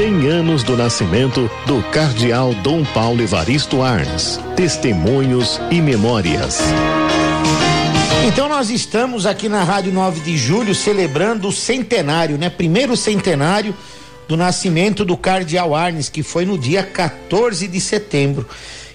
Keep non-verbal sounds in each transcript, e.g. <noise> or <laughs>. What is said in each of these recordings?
100 anos do nascimento do cardeal Dom Paulo Evaristo Arns. Testemunhos e memórias. Então nós estamos aqui na Rádio 9 de Julho celebrando o centenário, né? Primeiro centenário do nascimento do cardeal Arnes, que foi no dia 14 de setembro.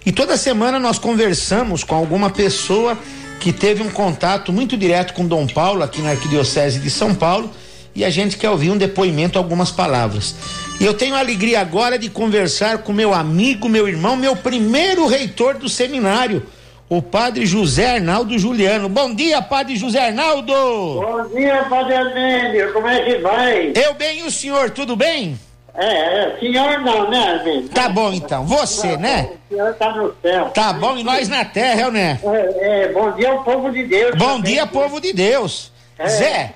E toda semana nós conversamos com alguma pessoa que teve um contato muito direto com Dom Paulo aqui na Arquidiocese de São Paulo e a gente quer ouvir um depoimento, algumas palavras. E eu tenho a alegria agora de conversar com meu amigo, meu irmão, meu primeiro reitor do seminário, o padre José Arnaldo Juliano. Bom dia, padre José Arnaldo! Bom dia, padre Armênio, como é que vai? Eu bem e o senhor, tudo bem? É, é, senhor não, né, Armênio? Tá bom então, você, né? O senhor tá no céu. Tá bom, e nós na terra, né? É, é, bom dia ao povo de Deus. Bom também. dia, povo de Deus. É. Zé,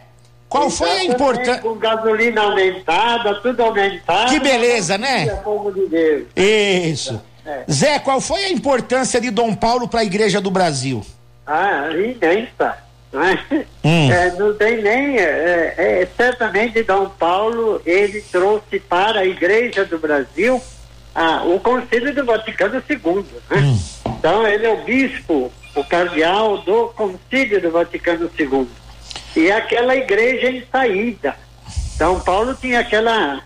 qual foi a importância. Com gasolina aumentada, tudo aumentado. Que beleza, né? de. Isso. É. Zé, qual foi a importância de Dom Paulo para a Igreja do Brasil? Ah, imensa. Não, é? Hum. É, não tem nem. É, é, certamente, Dom Paulo ele trouxe para a Igreja do Brasil ah, o Concílio do Vaticano II. Né? Então, ele é o bispo, o cardeal do Concílio do Vaticano II. E aquela igreja em saída. São Paulo tinha aquela,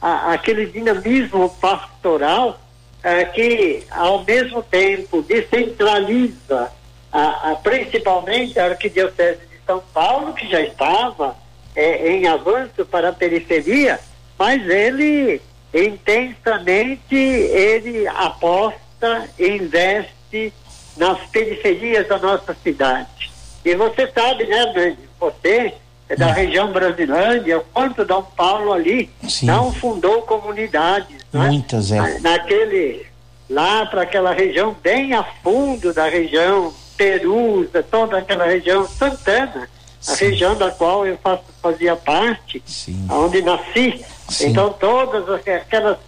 a- aquele dinamismo pastoral eh, que, ao mesmo tempo, descentraliza a- a- principalmente a Arquidiocese de São Paulo, que já estava eh, em avanço para a periferia, mas ele intensamente ele aposta, investe nas periferias da nossa cidade. E você sabe, né, Brandi, você é da região Brasilândia, o quanto Dom Paulo ali Sim. não fundou comunidades. né? Muitas, é. Na- Naquele, lá para aquela região bem a fundo da região Perusa, toda aquela região Santana, a Sim. região da qual eu faço, fazia parte, Sim. onde nasci. Sim. Então todas as- aquelas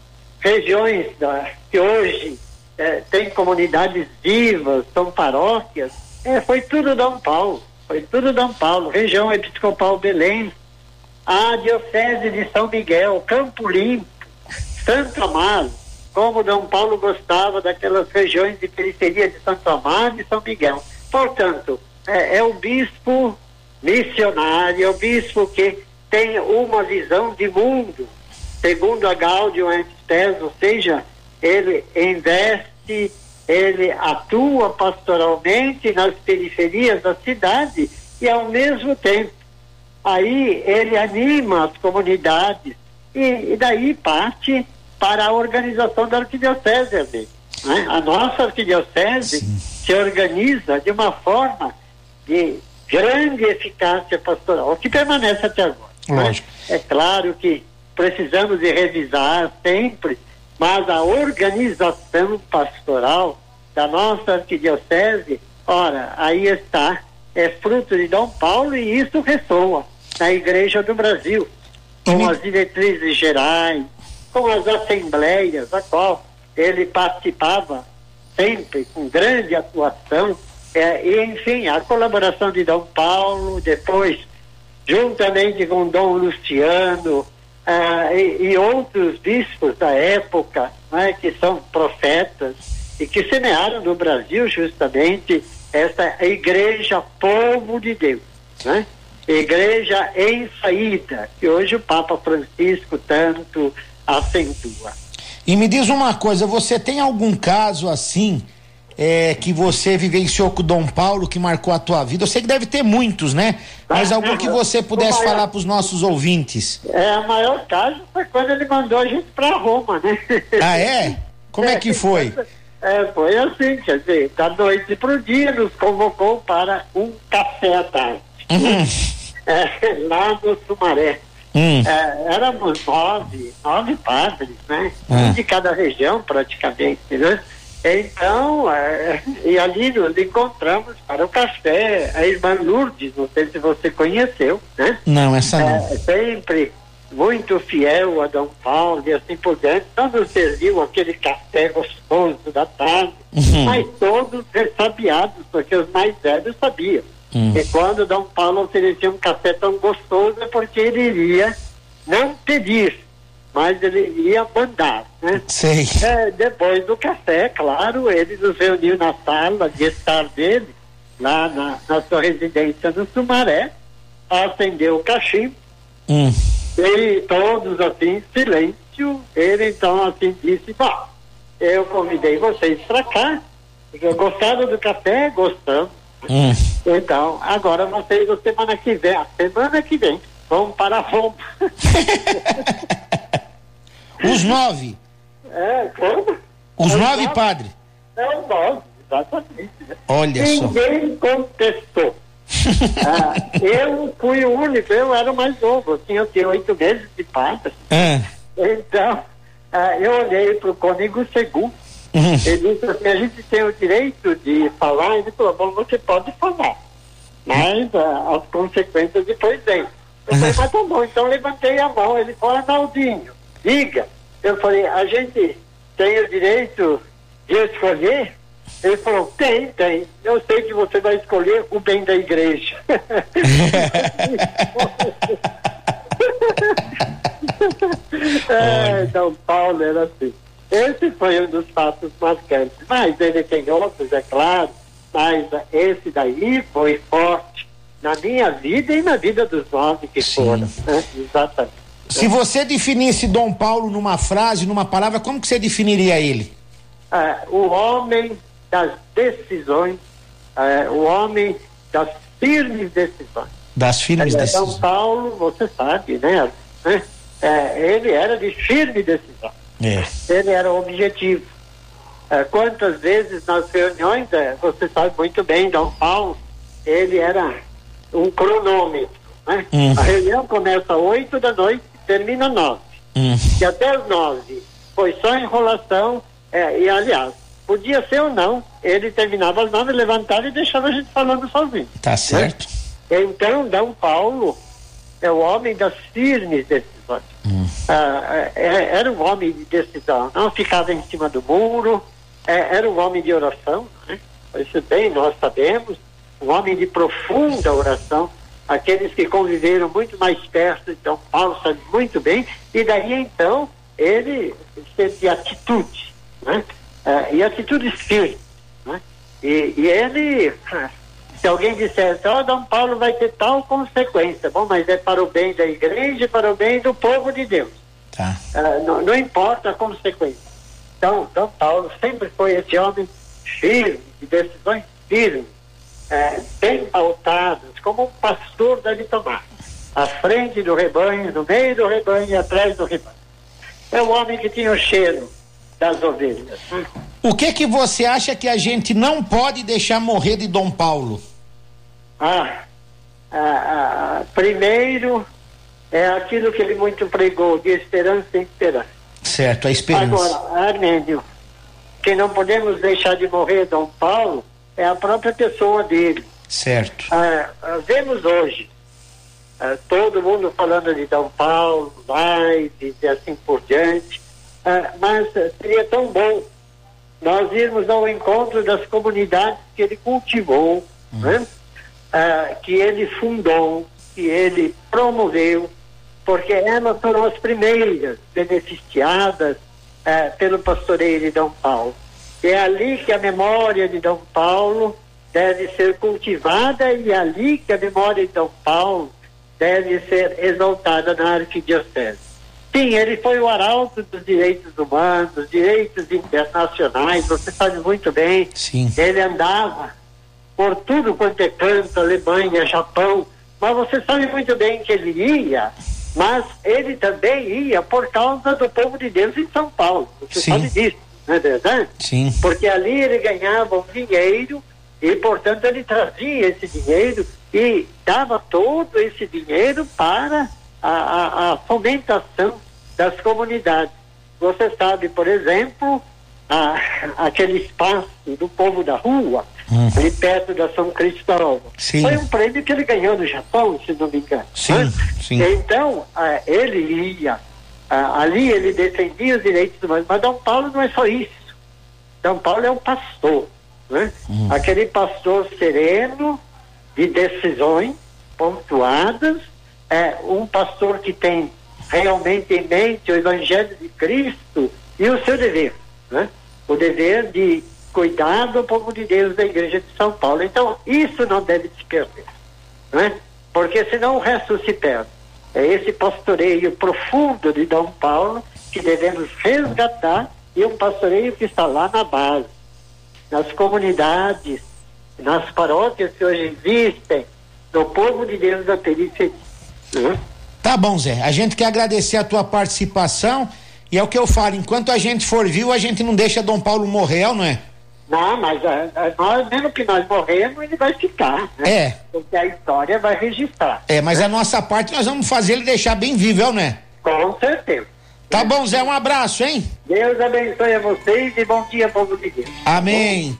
regiões da, que hoje eh, tem comunidades vivas, são paróquias, eh, foi tudo Dom Paulo, foi tudo Dom Paulo, região episcopal Belém, a diocese de São Miguel, Campo Limpo, Santo Amaro, como Dom Paulo gostava daquelas regiões de periferia de Santo Amaro e São Miguel. Portanto, é, é o bispo missionário, é o bispo que tem uma visão de mundo, segundo a Gaudium et ou seja, ele investe, ele atua pastoralmente nas periferias da cidade e ao mesmo tempo aí ele anima as comunidades e, e daí parte para a organização da arquidiocese né? a nossa arquidiocese se organiza de uma forma de grande eficácia pastoral que permanece até agora né? É claro que precisamos de revisar sempre mas a organização pastoral da nossa arquidiocese, ora, aí está, é fruto de Dom Paulo e isso ressoa na Igreja do Brasil, com as diretrizes gerais, com as assembleias, a qual ele participava sempre com grande atuação, é, e enfim, a colaboração de Dom Paulo, depois juntamente com Dom Luciano ah, e, e outros bispos da época, né, que são profetas e que semearam no Brasil justamente essa igreja povo de Deus, né? Igreja em saída, que hoje o Papa Francisco tanto acentua. E me diz uma coisa, você tem algum caso assim é, que você vivenciou com o Dom Paulo que marcou a tua vida? Eu sei que deve ter muitos, né? Mas algum que você pudesse O maior- falar para os nossos ouvintes. É, o maior caso foi quando ele mandou a gente para Roma, né? Ah, é? Como é que foi? É, foi assim, quer dizer, da noite pro dia nos convocou para um café à tarde. É, lá no Sumaré. Hum. É, éramos nove, nove padres, né? Ah. Um de cada região, praticamente, né? Então, é, e ali nos encontramos para o café, a irmã Lourdes, não sei se você conheceu, né? Não, essa não. É, sempre muito fiel a Dom Paulo e assim por diante. Nos serviu aquele café gostoso da tarde, Uhum. mas todos ressabiados, porque os mais velhos sabiam. Hum. E quando Dom Paulo oferecia um café tão gostoso é porque ele iria não pedir, mas ele ia mandar, né? Sei. É, depois do café, claro, ele nos reuniu na sala de estar dele, lá na, na sua residência no Sumaré, acendeu o cachimbo, Hum. e todos assim, silêncio, ele então assim disse, bom, eu convidei vocês para cá, gostaram do café? Gostamos. Hum. Então, agora vocês, na semana que vem, a semana que vem, vão para Roma. <laughs> Os nove. é, como? Os nove nove? padres. É o nome, exatamente. Olha só. Ninguém contestou. <laughs> Ah, eu fui o único, eu era o mais novo, tinha, eu tinha oito meses de padre. Ah. Então, ah, eu olhei para o cônego Segu, Hum. ele disse assim, a gente tem o direito de falar, ele falou, bom, você pode falar, mas ah, as consequências depois vem. Eu falei, mas tá bom, então levantei a mão, ele falou, Arnaldinho, diga. Eu falei, a gente tem o direito de escolher? Ele falou, tem, tem. Eu sei que você vai escolher o bem da igreja. <laughs> é, Paulo era assim. Esse foi um dos fatos marcantes. Mas ele tem outros, é claro. Mas esse daí foi forte na minha vida e na vida dos nove que Sim. foram. Né? Exatamente. Se você definisse Dom Paulo numa frase, numa palavra, como que você definiria ele? Ah, o homem das decisões, ah, o homem das firmes decisões. Das firmes É, decisões. São Paulo, você sabe, né? né? É, ele era de firme decisão. É. Ele era objetivo. É, quantas vezes nas reuniões, é, você sabe muito bem, Dom Paulo, ele era um cronômetro. Né? Hum. A reunião começa às 8 da noite termina 9. Hum. Até às 9 foi só enrolação. é, e aliás, podia ser ou não, ele terminava às 9, levantava e deixava a gente falando sozinho. Tá certo. Então, Dom Paulo é o homem das firmes decisões. Ah, é- era um homem de decisão, não ficava em cima do muro, é, era um homem de oração, né? isso bem nós sabemos, um homem de profunda oração. Aqueles que conviveram muito mais perto Dom Paulo sabem muito bem, e daí então ele teve atitude, né? Ah, e atitudes firmes. Né? E, e ele, se alguém dissesse, ó, Dom Paulo vai ter tal consequência, bom, mas é para o bem da igreja e para o bem do povo de Deus. Tá. Ah, não, não importa a consequência. Então, Dom Paulo sempre foi esse homem firme, de decisões firmes, eh, bem pautadas, como um pastor deve tomar. À frente do rebanho, no meio do rebanho e atrás do rebanho. É o homem que tinha o cheiro das ovelhas. O que que você acha que a gente não pode deixar morrer de Dom Paulo? Ah, ah, ah, primeiro é aquilo que ele muito pregou, de esperança em esperança. Certo, a esperança. Agora, Armênio, que não podemos deixar de morrer Dom Paulo é a própria pessoa dele. Certo. Ah, ah, vemos hoje ah, todo mundo falando de Dom Paulo, lives e assim por diante, Ah, mas ah, seria tão bom nós irmos ao encontro das comunidades que ele cultivou, né? Ah, que ele fundou, que ele promoveu, porque elas foram as primeiras beneficiadas pelo pastoreio de Dom Paulo. É ali que a memória de Dom Paulo deve ser cultivada e é ali que a memória de Dom Paulo deve ser exaltada na arquidiocese. Sim, ele foi o arauto dos direitos humanos, direitos internacionais, você sabe muito bem. Sim. Ele andava por tudo quanto é canto, Alemanha, Japão, mas você sabe muito bem que ele ia, mas ele também ia por causa do povo de Deus em São Paulo. Você Sim. sabe disso, não é verdade? Sim. Porque ali ele ganhava um dinheiro e, portanto, ele trazia esse dinheiro e dava todo esse dinheiro para a, a, a fomentação das comunidades. Você sabe, por exemplo, a, aquele espaço do povo da rua, Hum. ali perto da São Cristóvão. Sim. Foi um prêmio que ele ganhou no Japão, se não me engano. Sim, né? sim. Então, ah, ele ia, ah, ali ele defendia os direitos humanos, mas Dom Paulo não é só isso. Dom Paulo é um pastor, né? Aquele pastor sereno, de decisões pontuadas, é um pastor que tem realmente em mente o Evangelho de Cristo e o seu dever, né? O dever de cuidar do povo de Deus da Igreja de São Paulo. Então, isso não deve se perder, né? Porque senão o resto se perde. É esse pastoreio profundo de Dom Paulo que devemos resgatar e um pastoreio que está lá na base, nas comunidades, nas paróquias que hoje existem, no povo de Deus da periferia. Né? Tá bom, Zé. A gente quer agradecer a tua participação e é o que eu falo, enquanto a gente for vivo, a gente não deixa Dom Paulo morrer, não é? Não, mas a, a, nós, mesmo que nós morremos, ele vai ficar. Né? É. Porque a história vai registrar. É, mas a nossa parte nós vamos fazer ele deixar bem vivo, não é? Com certeza. Tá bom, Zé, um abraço, hein? Deus abençoe a vocês e bom dia, povo de Deus. Amém.